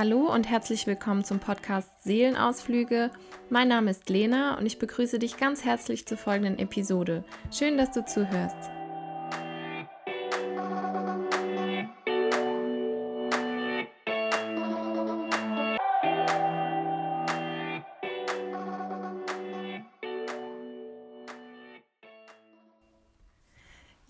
Hallo und herzlich willkommen zum Podcast Seelenausflüge. Mein Name ist Lena und ich begrüße dich ganz herzlich zur folgenden Episode. Schön, dass du zuhörst.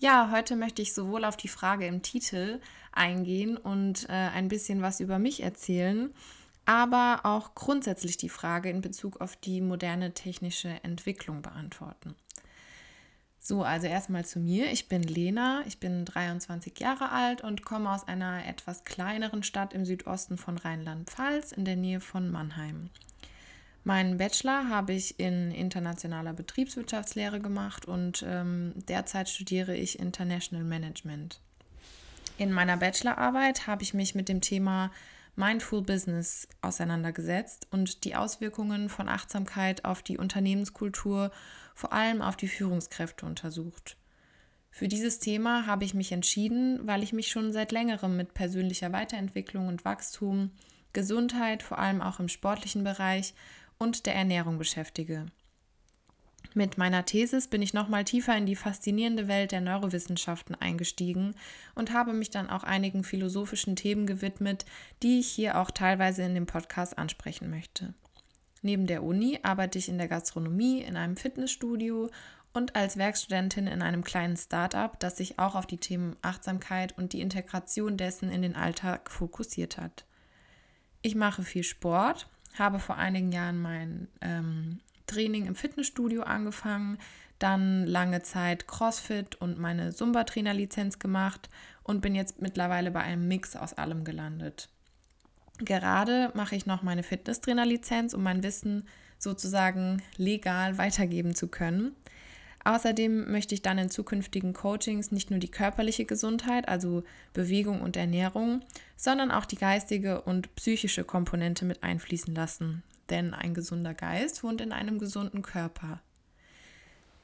Ja, heute möchte ich sowohl auf die Frage im Titel eingehen und äh, ein bisschen was über mich erzählen, aber auch grundsätzlich die Frage in Bezug auf die moderne technische Entwicklung beantworten. So, also erstmal zu mir. Ich bin Lena, ich bin 23 Jahre alt und komme aus einer etwas kleineren Stadt im Südosten von Rheinland-Pfalz in der Nähe von Mannheim. Meinen Bachelor habe ich in internationaler Betriebswirtschaftslehre gemacht und ähm, derzeit studiere ich International Management. In meiner Bachelorarbeit habe ich mich mit dem Thema Mindful Business auseinandergesetzt und die Auswirkungen von Achtsamkeit auf die Unternehmenskultur, vor allem auf die Führungskräfte untersucht. Für dieses Thema habe ich mich entschieden, weil ich mich schon seit längerem mit persönlicher Weiterentwicklung und Wachstum, Gesundheit, vor allem auch im sportlichen Bereich und der Ernährung beschäftige. Mit meiner Thesis bin ich nochmal tiefer in die faszinierende Welt der Neurowissenschaften eingestiegen und habe mich dann auch einigen philosophischen Themen gewidmet, die ich hier auch teilweise in dem Podcast ansprechen möchte. Neben der Uni arbeite ich in der Gastronomie, in einem Fitnessstudio und als Werkstudentin in einem kleinen Start-up, das sich auch auf die Themen Achtsamkeit und die Integration dessen in den Alltag fokussiert hat. Ich mache viel Sport, habe vor einigen Jahren mein ähm, Training im Fitnessstudio angefangen, dann lange Zeit CrossFit und meine Zumba-Trainer-Lizenz gemacht und bin jetzt mittlerweile bei einem Mix aus allem gelandet. Gerade mache ich noch meine Fitnesstrainer-Lizenz, um mein Wissen sozusagen legal weitergeben zu können. Außerdem möchte ich dann in zukünftigen Coachings nicht nur die körperliche Gesundheit, also Bewegung und Ernährung, sondern auch die geistige und psychische Komponente mit einfließen lassen. Denn ein gesunder Geist wohnt in einem gesunden Körper.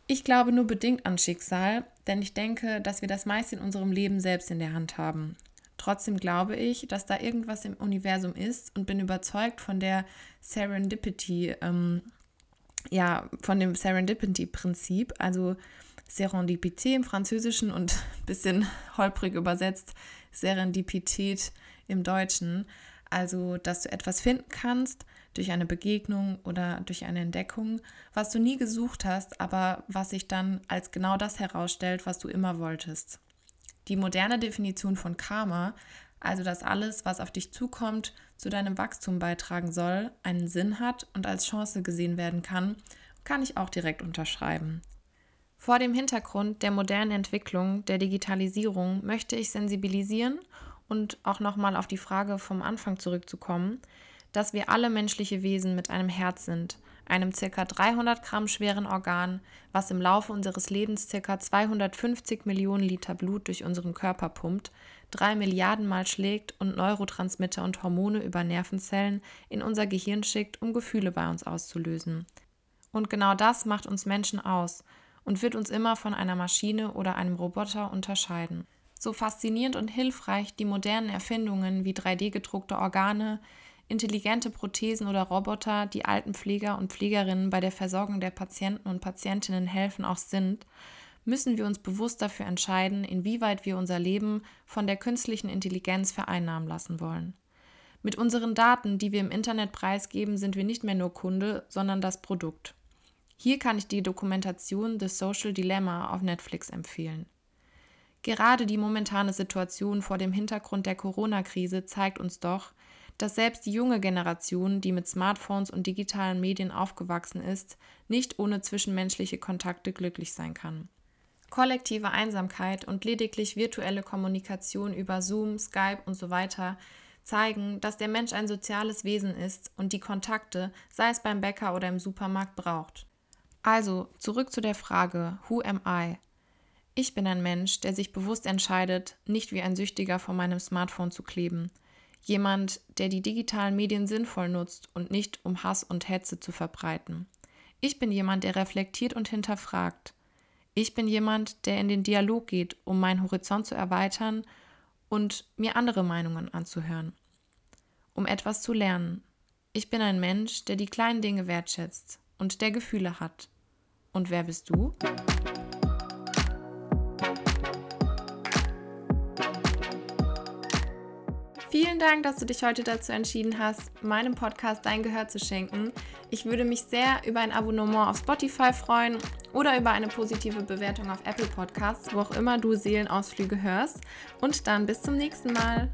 Ich glaube nur bedingt an Schicksal, denn ich denke, dass wir das meiste in unserem Leben selbst in der Hand haben. Trotzdem glaube ich, dass da irgendwas im Universum ist und bin überzeugt von der Serendipity, ähm, ja, von dem Serendipity-Prinzip, also Serendipité im Französischen und ein bisschen holprig übersetzt Serendipität im Deutschen. Also, dass du etwas finden kannst durch eine Begegnung oder durch eine Entdeckung, was du nie gesucht hast, aber was sich dann als genau das herausstellt, was du immer wolltest. Die moderne Definition von Karma also dass alles, was auf dich zukommt, zu deinem Wachstum beitragen soll, einen Sinn hat und als Chance gesehen werden kann, kann ich auch direkt unterschreiben. Vor dem Hintergrund der modernen Entwicklung, der Digitalisierung, möchte ich sensibilisieren und auch nochmal auf die Frage vom Anfang zurückzukommen, dass wir alle menschliche Wesen mit einem Herz sind, einem ca. 300 Gramm schweren Organ, was im Laufe unseres Lebens ca. 250 Millionen Liter Blut durch unseren Körper pumpt, drei Milliarden Mal schlägt und Neurotransmitter und Hormone über Nervenzellen in unser Gehirn schickt, um Gefühle bei uns auszulösen. Und genau das macht uns Menschen aus und wird uns immer von einer Maschine oder einem Roboter unterscheiden. So faszinierend und hilfreich die modernen Erfindungen wie 3D-gedruckte Organe, intelligente Prothesen oder Roboter, die alten Pfleger und Pflegerinnen bei der Versorgung der Patienten und Patientinnen helfen, auch sind, müssen wir uns bewusst dafür entscheiden, inwieweit wir unser Leben von der künstlichen Intelligenz vereinnahmen lassen wollen. Mit unseren Daten, die wir im Internet preisgeben, sind wir nicht mehr nur Kunde, sondern das Produkt. Hier kann ich die Dokumentation The Social Dilemma auf Netflix empfehlen. Gerade die momentane Situation vor dem Hintergrund der Corona-Krise zeigt uns doch, dass selbst die junge Generation, die mit Smartphones und digitalen Medien aufgewachsen ist, nicht ohne zwischenmenschliche Kontakte glücklich sein kann. Kollektive Einsamkeit und lediglich virtuelle Kommunikation über Zoom, Skype und so weiter zeigen, dass der Mensch ein soziales Wesen ist und die Kontakte, sei es beim Bäcker oder im Supermarkt, braucht. Also zurück zu der Frage, Who am I? Ich bin ein Mensch, der sich bewusst entscheidet, nicht wie ein Süchtiger vor meinem Smartphone zu kleben. Jemand, der die digitalen Medien sinnvoll nutzt und nicht um Hass und Hetze zu verbreiten. Ich bin jemand, der reflektiert und hinterfragt. Ich bin jemand, der in den Dialog geht, um meinen Horizont zu erweitern und mir andere Meinungen anzuhören, um etwas zu lernen. Ich bin ein Mensch, der die kleinen Dinge wertschätzt und der Gefühle hat. Und wer bist du? Vielen Dank, dass du dich heute dazu entschieden hast, meinem Podcast dein Gehör zu schenken. Ich würde mich sehr über ein Abonnement auf Spotify freuen oder über eine positive Bewertung auf Apple Podcasts, wo auch immer du Seelenausflüge hörst. Und dann bis zum nächsten Mal.